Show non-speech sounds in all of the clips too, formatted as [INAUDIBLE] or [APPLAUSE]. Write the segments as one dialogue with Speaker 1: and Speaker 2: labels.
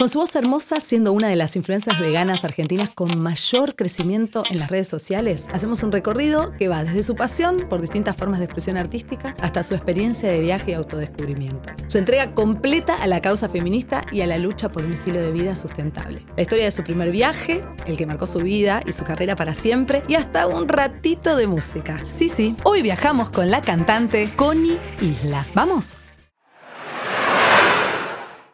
Speaker 1: Con su voz hermosa, siendo una de las influencias veganas argentinas con mayor crecimiento en las redes sociales, hacemos un recorrido que va desde su pasión por distintas formas de expresión artística hasta su experiencia de viaje y autodescubrimiento. Su entrega completa a la causa feminista y a la lucha por un estilo de vida sustentable. La historia de su primer viaje, el que marcó su vida y su carrera para siempre, y hasta un ratito de música. Sí, sí, hoy viajamos con la cantante Connie Isla. ¿Vamos?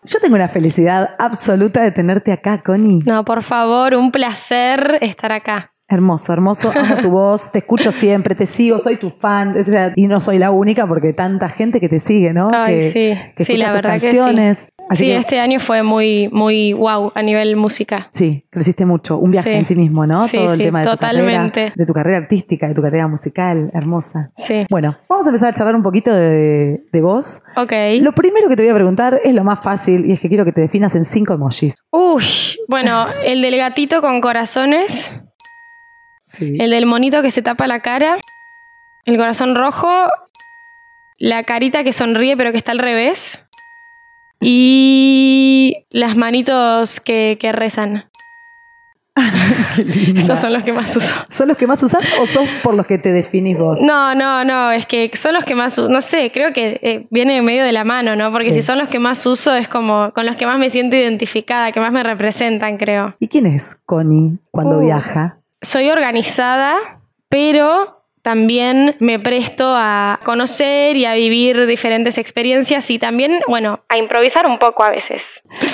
Speaker 1: Yo tengo una felicidad absoluta de tenerte acá, Connie.
Speaker 2: No, por favor, un placer estar acá.
Speaker 1: Hermoso, hermoso. Amo tu voz, te escucho siempre, te sigo, soy tu fan. y no soy la única porque tanta gente que te sigue, ¿no?
Speaker 2: Ay,
Speaker 1: sí,
Speaker 2: que sí, la verdad canciones. Que sí. Sí, este año fue muy, muy wow a nivel música.
Speaker 1: Sí, creciste mucho. Un viaje en sí mismo, ¿no? Todo el tema de tu carrera, de tu carrera artística, de tu carrera musical, hermosa.
Speaker 2: Sí.
Speaker 1: Bueno, vamos a empezar a charlar un poquito de, de vos.
Speaker 2: Ok.
Speaker 1: Lo primero que te voy a preguntar es lo más fácil y es que quiero que te definas en cinco emojis.
Speaker 2: Uy, bueno, [LAUGHS] el del gatito con corazones. El del monito que se tapa la cara. El corazón rojo. La carita que sonríe pero que está al revés. Y las manitos que, rezan. [LAUGHS] Esos son los que más uso.
Speaker 1: ¿Son los que más usas o sos por los que te definís vos?
Speaker 2: No, no, no, es que son los que más uso. No sé, creo que eh, viene en medio de la mano, ¿no? Porque si son los que más uso es como con los que más me siento identificada, que más me representan, creo.
Speaker 1: ¿Y quién es Connie cuando uh. viaja?
Speaker 2: soy organizada, pero también me presto a conocer y a vivir diferentes experiencias y también, bueno, a improvisar un poco a veces.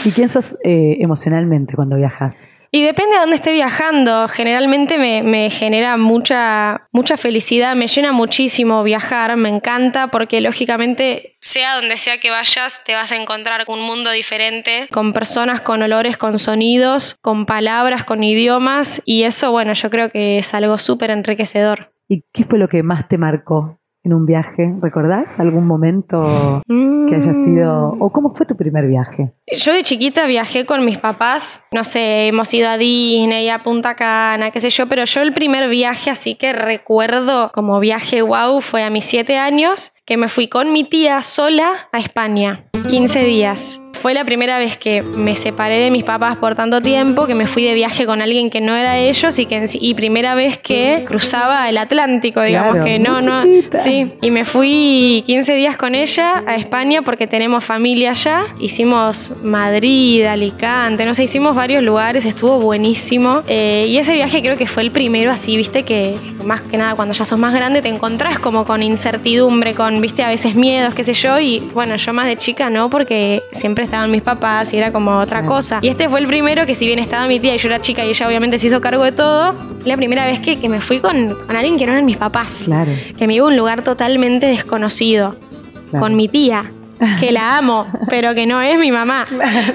Speaker 1: ¿Y quién sos eh, emocionalmente cuando viajas?
Speaker 2: Y depende de dónde esté viajando. Generalmente me, genera mucha, mucha felicidad, me llena muchísimo viajar, me encanta porque lógicamente, sea donde sea que vayas, te vas a encontrar con un mundo diferente, con personas, con olores, con sonidos, con palabras, con idiomas y eso, bueno, yo creo que es algo súper enriquecedor.
Speaker 1: ¿Y qué fue lo que más te marcó en un viaje? ¿Recordás algún momento que haya sido... o cómo fue tu primer viaje?
Speaker 2: Yo de chiquita viajé con mis papás, no sé, hemos ido a Disney, a Punta Cana, qué sé yo, pero yo el primer viaje así que recuerdo como viaje wow fue a mis siete años, que me fui con mi tía sola a España, 15 días. Fue la primera vez que me separé de mis papás por tanto tiempo, que me fui de viaje con alguien que no era ellos y que y primera vez que cruzaba el Atlántico, digamos que no, no, sí, y me fui 15 días con ella a España porque tenemos familia allá. Hicimos Madrid, Alicante, no sé, hicimos varios lugares, estuvo buenísimo. Eh, y ese viaje creo que fue el primero así, viste, que más que nada cuando ya sos más grande te encontrás como con incertidumbre, con, viste, a veces miedos, qué sé yo, y bueno, yo más de chica no, porque siempre estaban mis papás y era como otra cosa. Y este fue el primero que si bien estaba mi tía y yo era chica y ella obviamente se hizo cargo de todo, la primera vez que, que me fui con, con, alguien que no eran mis papás.
Speaker 1: Claro.
Speaker 2: Que me iba a un lugar totalmente desconocido. Con mi tía que la amo, [LAUGHS] pero que no es mi mamá.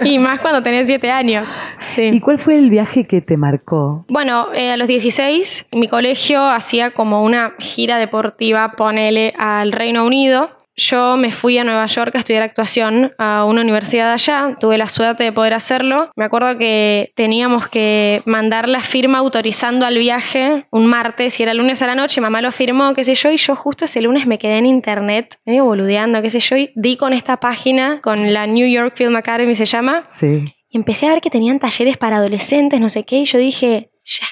Speaker 2: Y más cuando tenés siete años.
Speaker 1: ¿Y cuál fue el viaje que te marcó?
Speaker 2: Bueno, eh, a los 16, mi colegio hacía como una gira deportiva, ponele, al Reino Unido. Yo me fui a Nueva York a estudiar actuación a una universidad allá, tuve la suerte de poder hacerlo. Me acuerdo que teníamos que mandar la firma autorizando al viaje un martes y era lunes a la noche, mamá lo firmó, qué sé yo, y yo justo ese lunes me quedé en internet, medio boludeando, qué sé yo, y di con esta página, con la New York Film Academy se llama.
Speaker 1: Sí.
Speaker 2: Y empecé a ver que tenían talleres para adolescentes, no sé qué, y yo dije, ya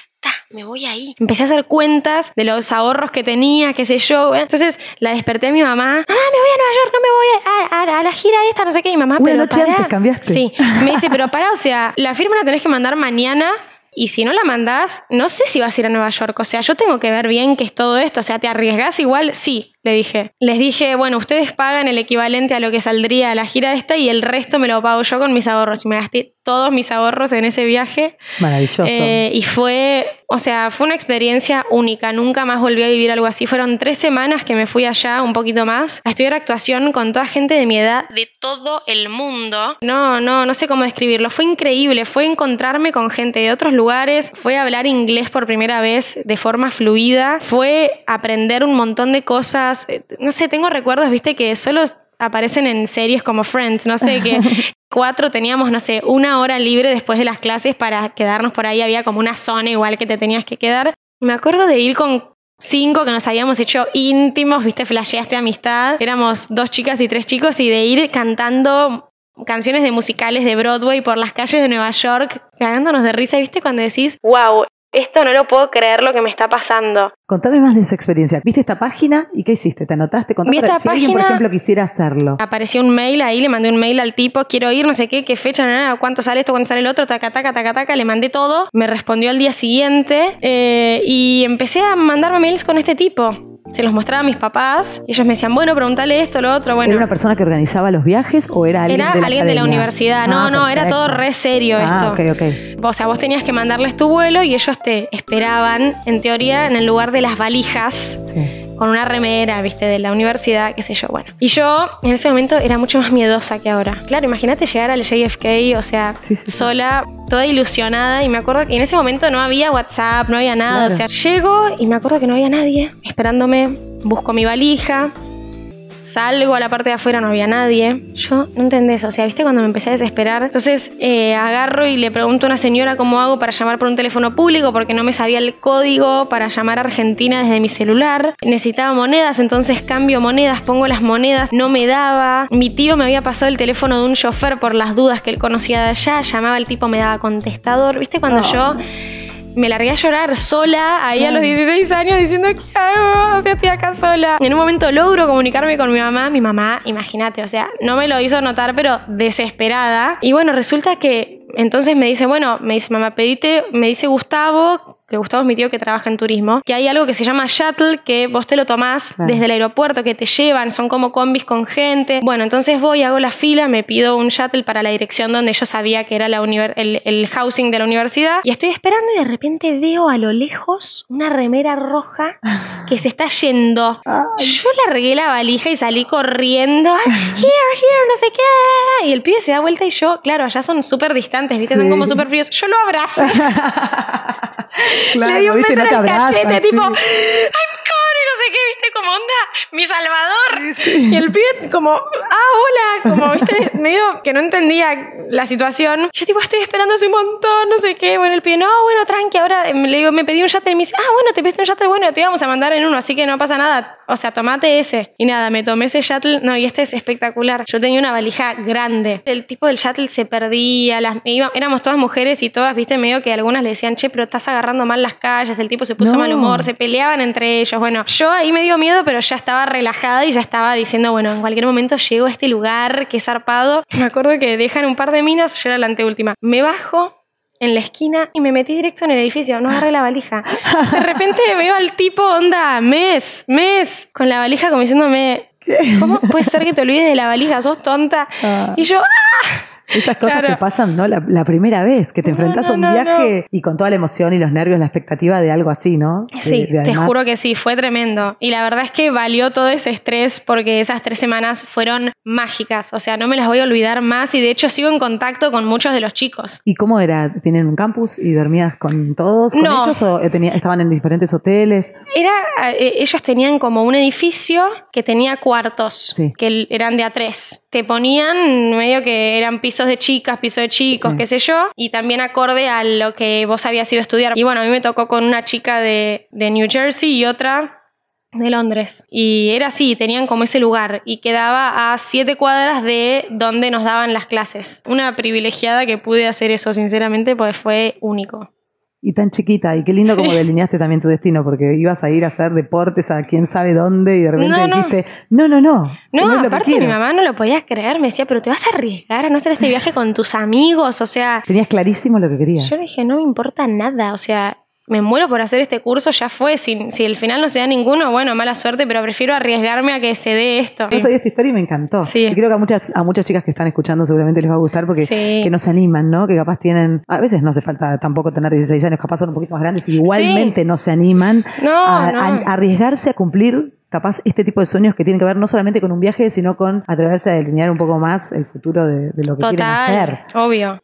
Speaker 2: me voy ahí. Empecé a hacer cuentas de los ahorros que tenía, qué sé yo. Entonces la desperté a mi mamá. Mamá, me voy a Nueva York, no me voy a, la gira esta, no sé qué. Y mamá,
Speaker 1: Una noche antes cambiaste.
Speaker 2: Sí. [LAUGHS] Me dice, pero pará, o sea, la firma la tenés que mandar mañana y si no la mandás, no sé si vas a ir a Nueva York. O sea, yo tengo que ver bien qué es todo esto. O sea, ¿te arriesgás igual? Sí, le dije. Les dije, bueno, ustedes pagan el equivalente a lo que saldría la gira esta y el resto me lo pago yo con mis ahorros. Y me gasté todos mis ahorros en ese viaje.
Speaker 1: Maravilloso.
Speaker 2: Eh, y fue, o sea, fue una experiencia única. Nunca más volví a vivir algo así. Fueron tres semanas que me fui allá, un poquito más, a estudiar actuación con toda gente de mi edad, de todo el mundo. No, no, no sé cómo describirlo. Fue increíble. Fue encontrarme con gente de otros lugares. Fue hablar inglés por primera vez de forma fluida. Fue aprender un montón de cosas eh, no sé, tengo recuerdos, viste, que solo aparecen en series como Friends, no sé, que [LAUGHS] cuatro teníamos, no sé, una hora libre después de las clases para quedarnos por ahí, había como una zona igual que te tenías que quedar. Me acuerdo de ir con cinco que nos habíamos hecho íntimos, viste, flasheaste amistad, éramos dos chicas y tres chicos y de ir cantando canciones de musicales de Broadway por las calles de Nueva York, cagándonos de risa, ¿viste? Cuando decís, wow, esto no lo puedo creer lo que me está pasando.
Speaker 1: Contame más de esa experiencia. ¿Viste esta página y qué hiciste? ¿Te anotaste? Contame
Speaker 2: esta
Speaker 1: si alguien, por ejemplo, quisiera hacerlo.
Speaker 2: Apareció un mail ahí, le mandé un mail al tipo, quiero ir, no sé qué, qué fecha, nada, cuánto sale esto, cuánto sale el otro, taca, taca, taca, taca, le mandé todo, me respondió al día siguiente eh, y empecé a mandarme mails con este tipo. Se los mostraba a mis papás y ellos me decían, bueno, pregúntale esto, lo otro, bueno.
Speaker 1: ¿Era una persona que organizaba los viajes o era alguien
Speaker 2: Era
Speaker 1: de la
Speaker 2: alguien de la universidad. No,
Speaker 1: Ah,
Speaker 2: no, era
Speaker 1: perfecto.
Speaker 2: todo re serio
Speaker 1: Ah,
Speaker 2: esto.
Speaker 1: ok, ok.
Speaker 2: O sea, vos tenías que mandarles tu vuelo y ellos te esperaban, en teoría, en el lugar de las valijas,
Speaker 1: Sí.
Speaker 2: Con una remera, viste, de la universidad, qué sé yo, bueno. Y yo, en ese momento, era mucho más miedosa que ahora. Claro, imagínate llegar al JFK, o sea,
Speaker 1: Sí, sí, sí.
Speaker 2: sola, toda ilusionada, y me acuerdo que en ese momento no había WhatsApp, no había nada,
Speaker 1: Claro.
Speaker 2: o sea, llego y me acuerdo que no había nadie esperándome, busco mi valija. Salgo a la parte de afuera, no había nadie. Yo no entendés, o sea, ¿viste cuando me empecé a desesperar? Entonces eh, agarro y le pregunto a una señora cómo hago para llamar por un teléfono público porque no me sabía el código para llamar a Argentina desde mi celular. Necesitaba monedas, entonces cambio monedas, pongo las monedas, no me daba. Mi tío me había pasado el teléfono de un chofer por las dudas que él conocía de allá, llamaba el tipo, me daba contestador. ¿Viste cuando
Speaker 1: Oh.
Speaker 2: yo me largué a llorar sola ahí a los 16 años diciendo ¿qué hago? O sea, estoy acá sola. En un momento logro comunicarme con mi mamá. Mi mamá, imagínate, o sea, no me lo hizo notar, pero desesperada. Y bueno, resulta que entonces me dice, bueno, me dice, mamá, pedite, me dice Gustavo, que Gustavo es mi tío que trabaja en turismo, que hay algo que se llama shuttle, que vos te lo tomás
Speaker 1: Claro.
Speaker 2: desde el aeropuerto, que te llevan, son como combis con gente. Bueno, entonces voy, hago la fila, me pido un shuttle para la dirección donde yo sabía que era la el, el housing de la universidad, y estoy esperando y de repente veo a lo lejos una remera roja [LAUGHS] que se está yendo. Yo largué la valija y salí corriendo. "Ay, Here, here, no sé qué. Y el pibe se da vuelta y yo, claro, allá son súper distantes, ¿viste? Son
Speaker 1: Sí.
Speaker 2: como súper fríos. Yo lo abrazo. [LAUGHS]
Speaker 1: claro,
Speaker 2: Le di un
Speaker 1: viste,
Speaker 2: beso
Speaker 1: no te
Speaker 2: en el cachete, tipo, I'm no sé qué, viste, como onda, mi salvador.
Speaker 1: Sí, sí.
Speaker 2: Y el pibe como, ah, hola, como, viste, [LAUGHS] medio que no entendía la situación. Yo tipo, estoy esperando hace un montón, no sé qué. Bueno, el pibe, no, bueno, tranqui, ahora eh, le digo, me pedí un shuttle y me dice, ah, bueno, te pediste un shuttle, bueno, te íbamos a mandar en uno, así que no pasa nada. O sea, tomate ese. Y nada, me tomé ese shuttle, no, y este es espectacular. Yo tenía una valija grande. El tipo del shuttle se perdía, las, iba- éramos todas mujeres y todas, viste, medio que algunas le decían, che, pero estás agarrando mal las calles, el tipo se puso
Speaker 1: No.
Speaker 2: mal humor, se peleaban entre ellos. Bueno, yo ahí me dio miedo, pero ya estaba relajada y ya estaba diciendo, bueno, en cualquier momento llego a este lugar que es zarpado. [LAUGHS] Me acuerdo que dejan un par de minas, yo era la anteúltima. Me bajo en la esquina y me metí directo en el edificio, no agarré la valija. De repente [LAUGHS] veo al tipo, onda, mes, mes, con la valija como diciéndome, ¿cómo puede ser que te olvides de la valija? ¿Sos tonta?
Speaker 1: Ah.
Speaker 2: Y yo, ¡ah!
Speaker 1: Esas cosas
Speaker 2: Claro.
Speaker 1: que pasan, ¿no? La, la primera vez que te enfrentas
Speaker 2: no,
Speaker 1: a un
Speaker 2: no,
Speaker 1: viaje y con toda la emoción y los nervios, la expectativa de algo así, ¿no?
Speaker 2: Sí,
Speaker 1: de
Speaker 2: te
Speaker 1: además-
Speaker 2: juro que sí, fue tremendo. Y la verdad es que valió todo ese estrés porque esas tres semanas fueron mágicas. O sea, no me las voy a olvidar más y de hecho sigo en contacto con muchos de los chicos.
Speaker 1: ¿Y cómo era? ¿Tienen un campus y dormías con todos, con ellos o eh, tenía- estaban en diferentes hoteles?
Speaker 2: Era, eh, ellos tenían como un edificio que tenía cuartos,
Speaker 1: Sí.
Speaker 2: que eran de a tres. Te ponían medio que eran pisos de chicas, pisos de chicos,
Speaker 1: Sí.
Speaker 2: qué sé yo, y también acorde a lo que vos habías ido a estudiar. Y bueno, a mí me tocó con una chica de, de New Jersey y otra de Londres. Y era así, tenían como ese lugar y quedaba a siete cuadras de donde nos daban las clases. Una privilegiada que pude hacer eso, sinceramente, pues fue único.
Speaker 1: Y tan chiquita, y qué lindo como delineaste también tu destino, porque ibas a ir a hacer deportes a quién sabe dónde y de repente
Speaker 2: No, no.
Speaker 1: dijiste, no, no, no,
Speaker 2: No, aparte mi
Speaker 1: quiero".
Speaker 2: mamá no lo podía creer, me decía, pero te vas a arriesgar a no hacer este viaje con tus amigos, o sea,
Speaker 1: Tenías clarísimo lo que querías.
Speaker 2: yo dije, no me importa nada, o sea, me muero por hacer este curso, ya fue, si, si el final no se da ninguno, bueno, mala suerte, pero prefiero arriesgarme a que se dé esto.
Speaker 1: No sabía esta historia y me encantó.
Speaker 2: Sí.
Speaker 1: Y creo que a muchas, a muchas chicas que están escuchando seguramente les va a gustar porque
Speaker 2: Sí.
Speaker 1: que no se animan, ¿no? Que capaz tienen, a veces no hace falta tampoco tener 16 años, capaz son un poquito más grandes y igualmente no se animan
Speaker 2: No,
Speaker 1: a,
Speaker 2: no.
Speaker 1: a- a arriesgarse a cumplir capaz este tipo de sueños que tienen que ver no solamente con un viaje, sino con atreverse a delinear un poco más el futuro de, de lo que quieren hacer.
Speaker 2: Total, obvio.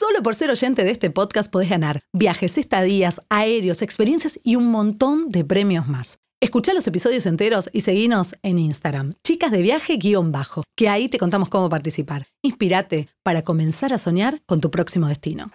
Speaker 3: Solo por ser oyente de este podcast podés ganar viajes, estadías, aéreos, experiencias y un montón de premios más. Escucha los episodios enteros y seguinos en Instagram, chicas de viaje guion bajo, que ahí te contamos cómo participar. Inspírate para comenzar a soñar con tu próximo destino.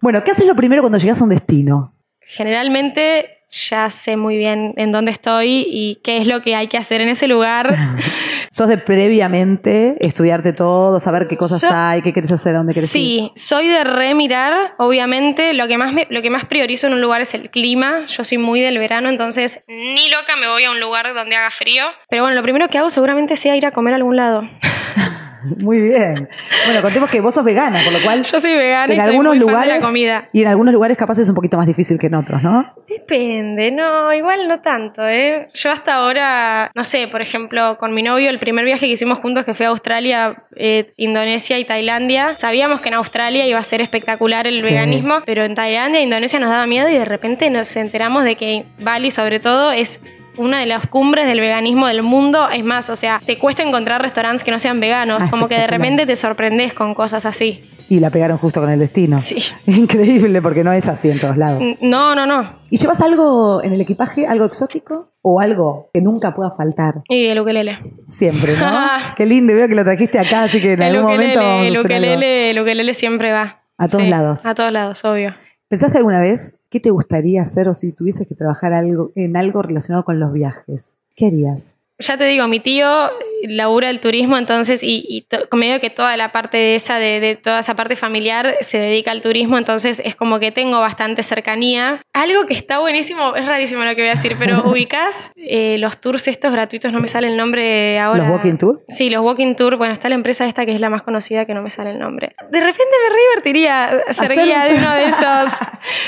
Speaker 1: Bueno, ¿qué haces lo primero cuando llegas a un destino?
Speaker 2: Generalmente ya sé muy bien en dónde estoy y qué es lo que hay que hacer en ese lugar. [LAUGHS]
Speaker 1: ¿Sos de previamente estudiarte todo, saber qué cosas hay, qué quieres hacer, dónde quieres
Speaker 2: ir? Sí, soy de remirar, obviamente. Lo que, más lo que más priorizo en un lugar es el clima. Yo soy muy del verano, entonces ni loca me voy a un lugar donde haga frío. Pero bueno, lo primero que hago seguramente sea ir a comer a algún lado. [LAUGHS] [LAUGHS]
Speaker 1: Muy bien. Bueno, contemos que vos sos vegana, por lo cual.
Speaker 2: Yo soy vegana
Speaker 1: en
Speaker 2: y
Speaker 1: algunos
Speaker 2: soy muy
Speaker 1: lugares,
Speaker 2: fan de la comida.
Speaker 1: Y en algunos lugares capaz es un poquito más difícil que en otros, ¿no?
Speaker 2: Depende, no, igual no tanto, ¿eh? Yo hasta ahora, no sé, por ejemplo, con mi novio, el primer viaje que hicimos juntos, que fue a Australia, eh, Indonesia y Tailandia, sabíamos que en Australia iba a ser espectacular el veganismo, pero en Tailandia e Indonesia nos daba miedo y de repente nos enteramos de que Bali, sobre todo, es una de las cumbres del veganismo del mundo. Es más, o sea, te cuesta encontrar restaurantes que no sean veganos. Ah, como que de repente te sorprendes con cosas así.
Speaker 1: Y la pegaron justo con el destino.
Speaker 2: Sí. [LAUGHS]
Speaker 1: Increíble, porque no es así en todos lados.
Speaker 2: No, no, no.
Speaker 1: ¿Y llevas algo en el equipaje, algo exótico? ¿O algo que nunca pueda faltar?
Speaker 2: Y el ukelele.
Speaker 1: Siempre, ¿no? [LAUGHS] Qué lindo, veo que lo trajiste acá, así que en algún momento.
Speaker 2: el ukelele, el ukelele siempre va.
Speaker 1: A todos lados.
Speaker 2: A todos lados, obvio.
Speaker 1: ¿Pensaste alguna vez qué te gustaría hacer o si tuvieses que trabajar algo, en algo relacionado con los viajes? ¿Qué harías?
Speaker 2: Ya te digo, mi tío labura el turismo, entonces, y, y medio que toda la parte de esa, de, toda esa parte familiar se dedica al turismo, entonces es como que tengo bastante cercanía. Algo que está buenísimo, es rarísimo lo que voy a decir, pero [LAUGHS] ubicás eh, los tours estos gratuitos, no me sale el nombre ahora.
Speaker 1: ¿Los walking tour?
Speaker 2: Sí, los walking tour, bueno, está la empresa esta que es la más conocida que no me sale el nombre. De repente me divertiría ser guía de uno de [LAUGHS] esos.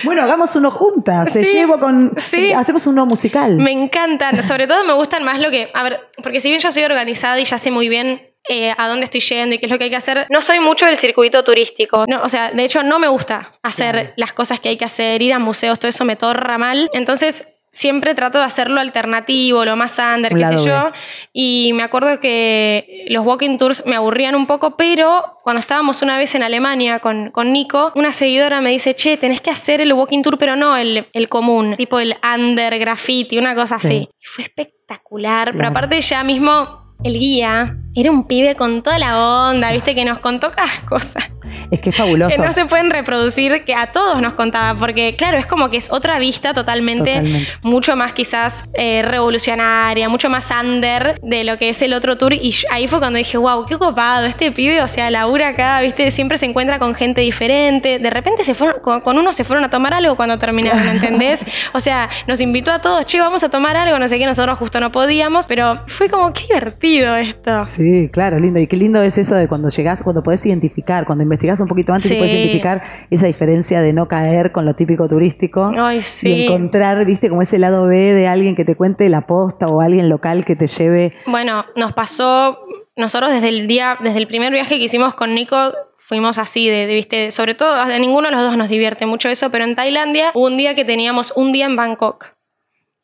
Speaker 1: bueno, hagamos uno juntas, se llevo con... Sí. Hacemos uno musical.
Speaker 2: Me encantan, sobre todo me gustan más lo que... A ver, porque si bien yo soy organizada, y ya sé muy bien eh, a dónde estoy yendo y qué es lo que hay que hacer. No soy mucho del circuito turístico. No, o sea, de hecho no me gusta hacer las cosas que hay que hacer, ir a museos, todo eso me torra mal. Entonces siempre trato de hacerlo alternativo, lo más under, qué sé yo. Y me acuerdo que los walking tours me aburrían un poco, pero cuando estábamos una vez en Alemania con, con Nico, una seguidora me dice, che, tenés que hacer el walking tour, pero no el, el común, tipo el under, graffiti, una cosa así. Y fue espectacular, pero aparte ya mismo el guía era un pibe con toda la onda, viste, que nos contó cada cosa.
Speaker 1: Es que es fabuloso.
Speaker 2: Que no se pueden reproducir, que a todos nos contaba, porque claro, es como que es otra vista totalmente, mucho más quizás eh, revolucionaria, mucho más under de lo que es el otro tour. Y ahí fue cuando dije, wow, qué copado, este pibe, o sea, labura acá, viste, siempre se encuentra con gente diferente. De repente se fueron, con, uno se fueron a tomar algo cuando terminaron, [LAUGHS] ¿entendés? o sea, nos invitó a todos, che, vamos a tomar algo, no sé qué, nosotros justo no podíamos, pero fue como qué divertido esto.
Speaker 1: Sí, claro, lindo. Y qué lindo es eso de cuando llegás, cuando podés identificar, cuando un poquito antes y puedes identificar esa diferencia de no caer con lo típico turístico.
Speaker 2: Ay, sí.
Speaker 1: Y encontrar, viste, como ese lado B de alguien que te cuente la posta o alguien local que te lleve.
Speaker 2: Bueno, nos pasó, nosotros desde el día, desde el primer viaje que hicimos con Nico, fuimos así, de, viste, sobre todo, a ninguno de los dos nos divierte mucho eso, pero en Tailandia hubo un día que teníamos un día en Bangkok.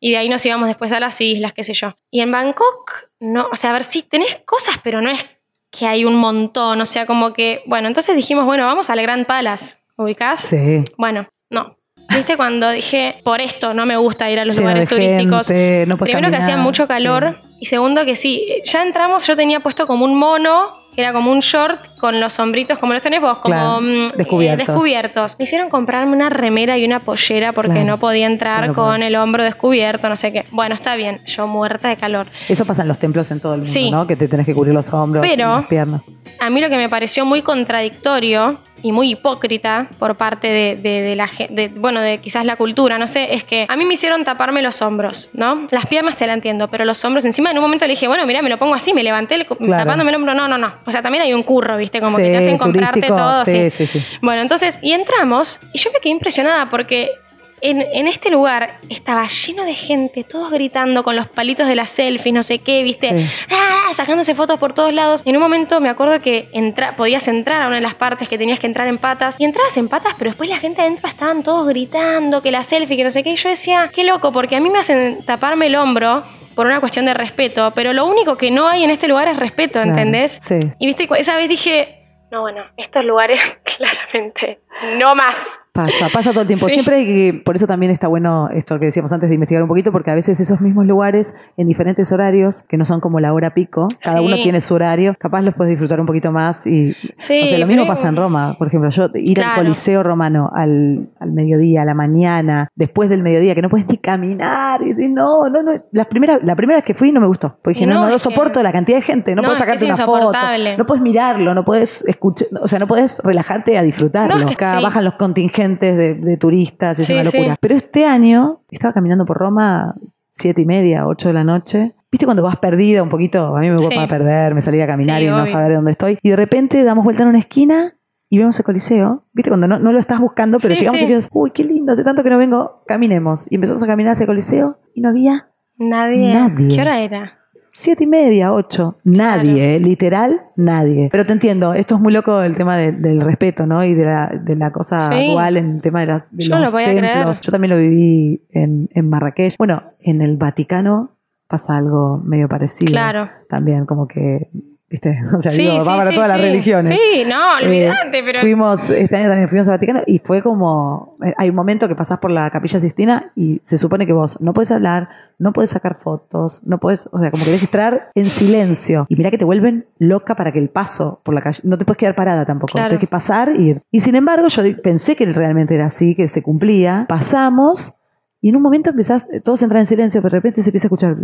Speaker 2: Y de ahí nos íbamos después a las islas, qué sé yo. Y en Bangkok, no, o sea, a ver, sí, tenés cosas, pero no es que hay un montón, o sea, como que, bueno, entonces dijimos, bueno, vamos al Grand Palace, ¿ubicás?
Speaker 1: Sí.
Speaker 2: Bueno, no. ¿Viste cuando dije, por esto no me gusta ir a los lugares turísticos? Primero que hacía mucho calor y segundo que sí, ya entramos, yo tenía puesto como un mono era como un short con los sombritos como los tenés vos, como mm, eh, descubiertos. Me hicieron comprarme una remera y una pollera porque no podía entrar con el hombro descubierto, no sé qué. Bueno, está bien, yo muerta de calor.
Speaker 1: Eso pasa en los templos en todo el mundo, ¿no? Que te tenés que cubrir los hombros y las piernas.
Speaker 2: A mí lo que me pareció muy contradictorio y muy hipócrita por parte de, de, la de, bueno, de quizás la cultura, no sé, es que a mí me hicieron taparme los hombros, ¿no? Las piernas te la entiendo, pero los hombros encima en un momento le dije, bueno, mira, me lo pongo así, me levanté tapándome el hombro, no, no, no. O sea, también hay un curro, ¿viste? Como que te hacen comprarte todo. Sí, sí, sí. Bueno, entonces, y entramos y yo me quedé impresionada porque en, este lugar estaba lleno de gente, todos gritando con los palitos de la selfie, no sé qué, viste, ¡Ah! sacándose fotos por todos lados. Y en un momento me acuerdo que entra, podías entrar a una de las partes que tenías que entrar en patas. Y entrabas en patas, pero después la gente adentro estaban todos gritando que la selfie, que no sé qué. Y yo decía, qué loco, porque a mí me hacen taparme el hombro por una cuestión de respeto, pero lo único que no hay en este lugar es respeto, ¿entendés?
Speaker 1: Sí.
Speaker 2: Y viste, esa vez dije, no, bueno, estos lugares [LAUGHS] claramente no más.
Speaker 1: Pasa, pasa todo el tiempo. Siempre hay que, por eso también está bueno esto que decíamos antes de investigar un poquito, porque a veces esos mismos lugares en diferentes horarios, que no son como la hora pico, cada uno tiene su horario, capaz los puedes disfrutar un poquito más y sí, lo mismo pasa en Roma, por ejemplo, yo ir al Coliseo romano al, al, mediodía, a la mañana, después del mediodía, que no puedes ni caminar, y decir, no, no, no, la primera, la primera vez que fui no me gustó, porque dije, no, no, soporto la cantidad de gente, no, puedes sacarte una foto, no puedes mirarlo, no puedes escuchar, o sea, no puedes relajarte a disfrutarlo, acá bajan los contingentes de, turistas, es una locura. Pero este año estaba caminando por Roma siete y media, ocho de la noche. ¿Viste cuando vas perdida un poquito? A mí me gusta perder, me salí a caminar y no saber dónde estoy. Y de repente damos vuelta en una esquina y vemos el Coliseo. ¿Viste? Cuando no, lo estás buscando, pero llegamos y dices, uy, qué lindo, hace tanto que no vengo, caminemos. Y empezamos a caminar hacia el Coliseo y no había
Speaker 2: nadie. nadie. ¿Qué hora era?
Speaker 1: Siete y media, ocho. Nadie, eh, literal, nadie. Pero te entiendo, esto es muy loco el tema del respeto, ¿no? Y de la, de la cosa dual en el tema de, las, de los templos. Yo también lo viví en, en Marrakech. Bueno, en el Vaticano pasa algo medio parecido. Claro. También, como que ¿Viste? [LAUGHS] O sea, digo, va para todas las religiones.
Speaker 2: Sí, no, eh, olvídate, pero.
Speaker 1: Fuimos, este año también fuimos al Vaticano y fue como. Eh, hay un momento que pasás por la Capilla Sistina y se supone que vos no puedes hablar, no puedes sacar fotos, no puedes. O sea, como que debes estar en silencio. Y mira que te vuelven loca para que el paso por la calle. No te puedes quedar parada tampoco. Tienes que pasar y ir. Y sin embargo, yo pensé que realmente era así, que se cumplía. Pasamos y en un momento empezás, todos entran en silencio, pero de repente se empieza a escuchar.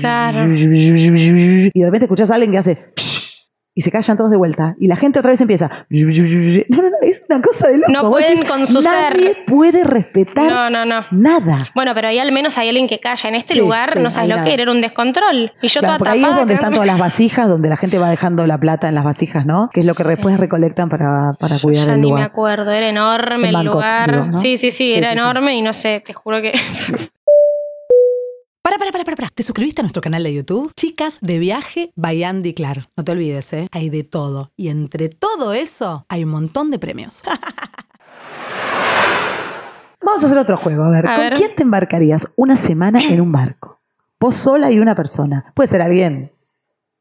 Speaker 1: Claro. Y de repente escuchás a alguien que hace y se callan todos de vuelta. Y la gente otra vez empieza. No, no, no, es una cosa de loco.
Speaker 2: No pueden con su
Speaker 1: Nadie puede respetar no, no, no. nada.
Speaker 2: Bueno, pero ahí al menos hay alguien que calla. En este lugar no sabes lo que era, era un descontrol. Y yo
Speaker 1: claro,
Speaker 2: toda
Speaker 1: ahí es donde están todas las vasijas, donde la gente va dejando la plata en las vasijas, ¿no? Que es lo que después recolectan para, para cuidar el lugar.
Speaker 2: ni me acuerdo, era enorme el, lugar. Sí, sí, sí, era enorme y no sé, te juro que. [LAUGHS]
Speaker 4: Para, para, para, para, ¿Te suscribiste a nuestro canal de YouTube? Chicas de viaje by Andy Claro. No te olvides, ¿eh? Hay de todo. Y entre todo eso, hay un montón de premios. [LAUGHS]
Speaker 1: Vamos a hacer otro juego. A ver, ¿con quién te embarcarías una semana en un barco? Vos sola y una persona. Puede ser alguien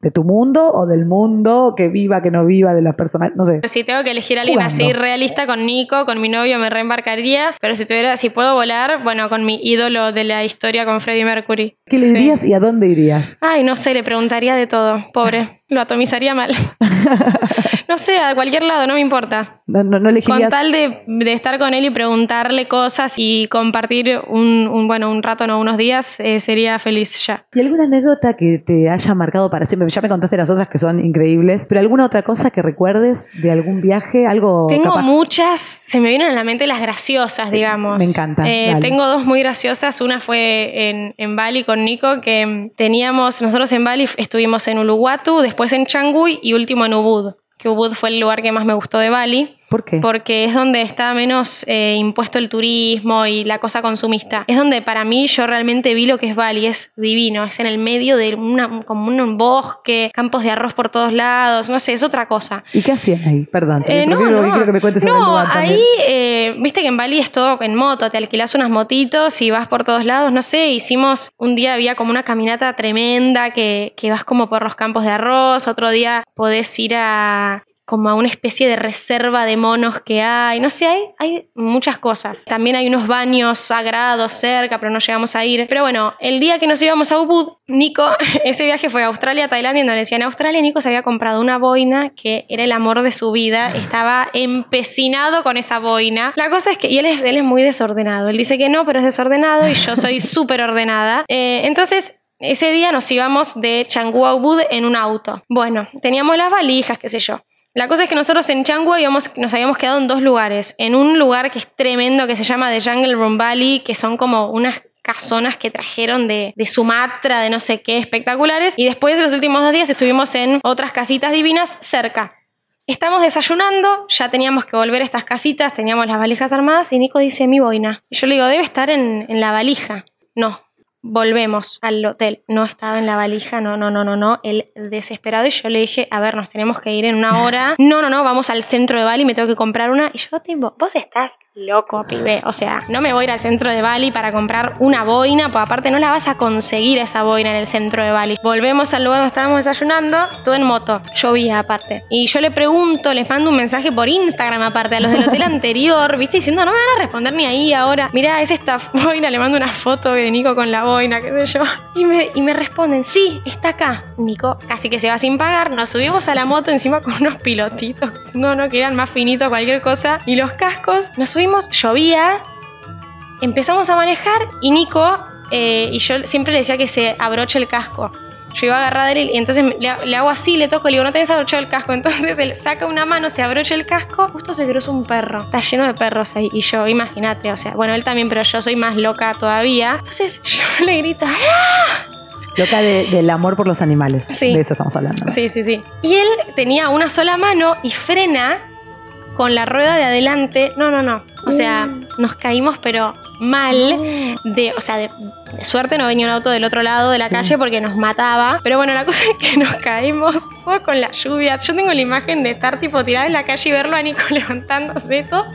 Speaker 1: de tu mundo o del mundo, que viva, que no viva, de las personas, no sé.
Speaker 2: Si tengo que elegir a alguien así realista con Nico, con mi novio me reembarcaría, pero si tuviera, si puedo volar, bueno, con mi ídolo de la historia con Freddie Mercury.
Speaker 1: ¿Qué le dirías y a dónde irías?
Speaker 2: Ay, no sé, le preguntaría de todo, pobre. Lo atomizaría mal. [LAUGHS] no sé, a cualquier lado, no me importa.
Speaker 1: No, no,
Speaker 2: Con tal de, estar con él y preguntarle cosas y compartir un, bueno, un rato, no unos días, eh, sería feliz ya.
Speaker 1: ¿Y alguna anécdota que te haya marcado para siempre? Ya me contaste las otras que son increíbles, pero ¿alguna otra cosa que recuerdes de algún viaje? Algo
Speaker 2: Tengo muchas, se me vienen a la mente las graciosas, digamos.
Speaker 1: Me encanta.
Speaker 2: Eh, tengo dos muy graciosas. Una fue en, en Bali con Nico, que teníamos, nosotros en Bali estuvimos en Uluwatu, después en Changuy y último en Ubud, que Ubud fue el lugar que más me gustó de Bali.
Speaker 1: ¿Por qué?
Speaker 2: Porque es donde está menos eh, impuesto el turismo y la cosa consumista. Es donde para mí yo realmente vi lo que es Bali, es divino, es en el medio de una, como un bosque, campos de arroz por todos lados, no sé, es otra cosa.
Speaker 1: ¿Y qué hacían ahí? Perdón, eh, no, quiero que me cuentes sobre el lugar
Speaker 2: ahí, eh, viste que en Bali es todo en moto, te alquilas unas motitos y vas por todos lados, no sé, hicimos, un día había como una caminata tremenda que, que vas como por los campos de arroz, otro día podés ir a como a una especie de reserva de monos que hay. No sé, hay, hay muchas cosas. También hay unos baños sagrados cerca, pero no llegamos a ir. Pero bueno, el día que nos íbamos a Ubud, Nico, [LAUGHS] ese viaje fue a Australia, Tailandia, Indonesia. En Australia, Nico se había comprado una boina que era el amor de su vida. [LAUGHS] Estaba empecinado con esa boina. La cosa es que, y él es, él es muy desordenado. Él dice que no, pero es desordenado y yo [LAUGHS] soy súper ordenada. Eh, entonces, ese día nos íbamos de Changu a Ubud en un auto. Bueno, teníamos las valijas, qué sé yo. La cosa es que nosotros en Changhua nos habíamos quedado en dos lugares. En un lugar que es tremendo, que se llama The Jungle Room Valley, que son como unas casonas que trajeron de, de, Sumatra, de no sé qué, espectaculares. Y después de los últimos dos días estuvimos en otras casitas divinas cerca. Estamos desayunando, ya teníamos que volver a estas casitas, teníamos las valijas armadas y Nico dice mi boina. Y yo le digo, debe estar en, en la valija. No, Volvemos al hotel. No estaba en la valija, no, no, no, no, no. Él desesperado y yo le dije, a ver, nos tenemos que ir en una hora. [LAUGHS] No, no, no, vamos al centro de Bali, me tengo que comprar una. Y yo, tipo, vos estás loco, pibe. O sea, no me voy a ir al centro de Bali para comprar una boina, pues aparte no la vas a conseguir esa boina en el centro de Bali. Volvemos al lugar donde estábamos desayunando, todo en moto. Llovía aparte. Y yo le pregunto, les mando un mensaje por Instagram aparte a los del [LAUGHS] hotel anterior, viste, diciendo, no me van a responder ni ahí ahora. Mira, es esta [LAUGHS] boina, le mando una foto de Nico con la boina, qué sé yo. Y me, y me responden, sí, está acá. Nico casi que se va sin pagar. Nos subimos a la moto encima con unos pilotitos. No, no, que eran más finitos, cualquier cosa. Y los cascos, nos subimos llovía, empezamos a manejar y Nico, eh, y yo siempre le decía que se abroche el casco. Yo iba a agarrar él y entonces le, hago así, le toco, le digo, no tenés abrochado el casco. [LAUGHS] Entonces él saca una mano, se abrocha el casco, justo se cruza un perro. Está lleno de perros ahí. Y yo, imagínate, o sea, bueno, él también, pero yo soy más loca todavía. Entonces [LAUGHS] yo le grito, ¡Ah!
Speaker 1: Loca del amor por los animales. De eso estamos hablando.
Speaker 2: Sí, sí, sí. Y él tenía una sola mano y frena con la rueda de adelante. No, no, no. O sea, mm. nos caímos, pero mal. De, o sea, de, suerte no venía un auto del otro lado de la calle porque nos mataba. Pero bueno, la cosa es que nos caímos todo con la lluvia. Yo tengo la imagen de estar tipo tirada en la calle y verlo a Nico [LAUGHS] levantándose todo.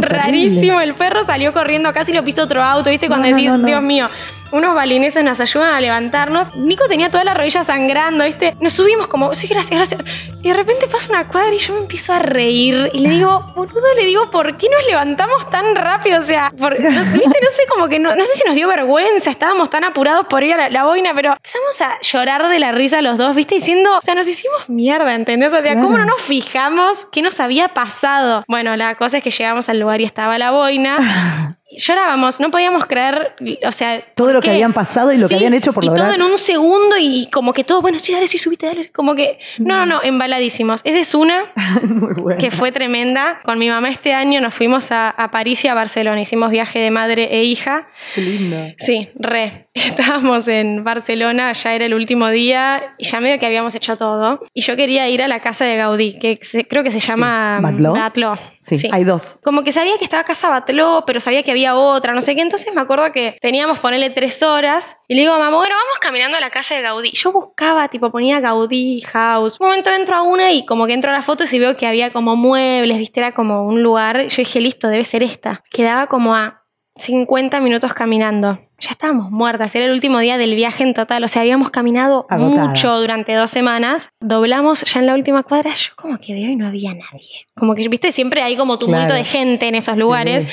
Speaker 2: Rarísimo. El perro salió corriendo, casi lo pisó otro auto, ¿viste? Cuando decís, Dios mío unos balineses nos ayudan a levantarnos. Nico tenía toda la rodilla sangrando, ¿viste? Nos subimos como, sí, gracias, gracias. Y de repente pasa una cuadra y yo me empiezo a reír. Y le digo, [LAUGHS] boludo, le digo, ¿por qué nos levantamos tan rápido? O sea, [LAUGHS] ¿viste? No sé, como que no, no sé si nos dio vergüenza, estábamos tan apurados por ir a la, boina, pero empezamos a llorar de la risa los dos, ¿viste? Diciendo, o sea, nos hicimos mierda, ¿entendés? O sea, ¿cómo no nos fijamos qué nos había pasado? Bueno, la cosa es que llegamos al lugar y estaba la boina. [LAUGHS] llorábamos, no podíamos creer, o sea...
Speaker 1: Todo lo que, habían pasado y lo que habían hecho por
Speaker 2: y
Speaker 1: lograr.
Speaker 2: todo en un segundo y como que todo, bueno, sí, dale, sí, subite, dale, como que... No, no, no, embaladísimos. Esa es una [LAUGHS] que fue tremenda. Con mi mamá este año nos fuimos a, a, París y a Barcelona, hicimos viaje de madre e hija.
Speaker 1: Qué linda.
Speaker 2: Sí, re. [LAUGHS] Estábamos en Barcelona, ya era el último día y ya medio que habíamos hecho todo. Y yo quería ir a la casa de Gaudí, que creo que se llama
Speaker 1: Batló. Sí, hay dos.
Speaker 2: Como que sabía que estaba casa Batló, pero sabía que había otra, no sé qué. Entonces me acuerdo que teníamos ponerle tres horas y le digo a mamá, bueno, vamos caminando a la casa de Gaudí. Yo buscaba, tipo, ponía Gaudí House. Un momento entro a una y como que entro a la foto y veo que había como muebles, viste, era como un lugar. Yo dije, listo, debe ser esta. Quedaba como a 50 minutos caminando. Ya estábamos muertas, era el último día del viaje en total, o sea, habíamos caminado mucho durante dos semanas, doblamos ya en la última cuadra, yo como que veo y no había nadie. Como que, viste, siempre hay como tumulto de gente en esos lugares.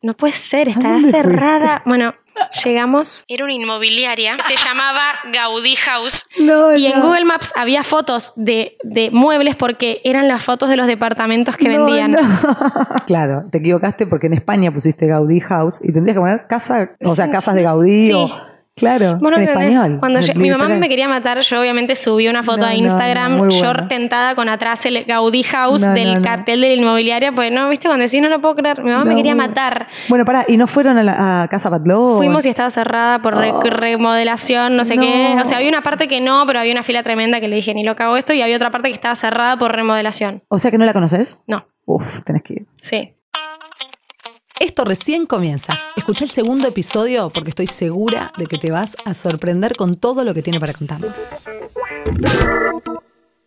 Speaker 2: No puede ser, está cerrada. Bueno, Llegamos, era una inmobiliaria, se llamaba Gaudí House. y en Google Maps había fotos de, muebles porque eran las fotos de los departamentos que vendían. [LAUGHS]
Speaker 1: claro, te equivocaste porque en España pusiste Gaudí House y tendrías que poner casa, o sea, casas de Gaudí o Claro, en español.
Speaker 2: Cuando mi mamá me quería matar, yo obviamente subí una foto a Instagram, yo tentada con atrás el Gaudí House del cartel de la inmobiliaria, pues no, viste, cuando decís no lo puedo creer, mi mamá me quería matar.
Speaker 1: Bueno, pará, ¿y no fueron a, la, Casa Patló?
Speaker 2: Fuimos y estaba cerrada por oh. remodelación, no sé qué. O sea, había una parte que no, pero había una fila tremenda que le dije, ni lo cago esto, y había otra parte que estaba cerrada por remodelación.
Speaker 1: O sea que no la conoces?
Speaker 2: No.
Speaker 1: Uf, tenés que ir.
Speaker 2: Sí.
Speaker 4: Esto recién comienza. Escucha el segundo episodio porque estoy segura de que te vas a sorprender con todo lo que tiene para contarnos.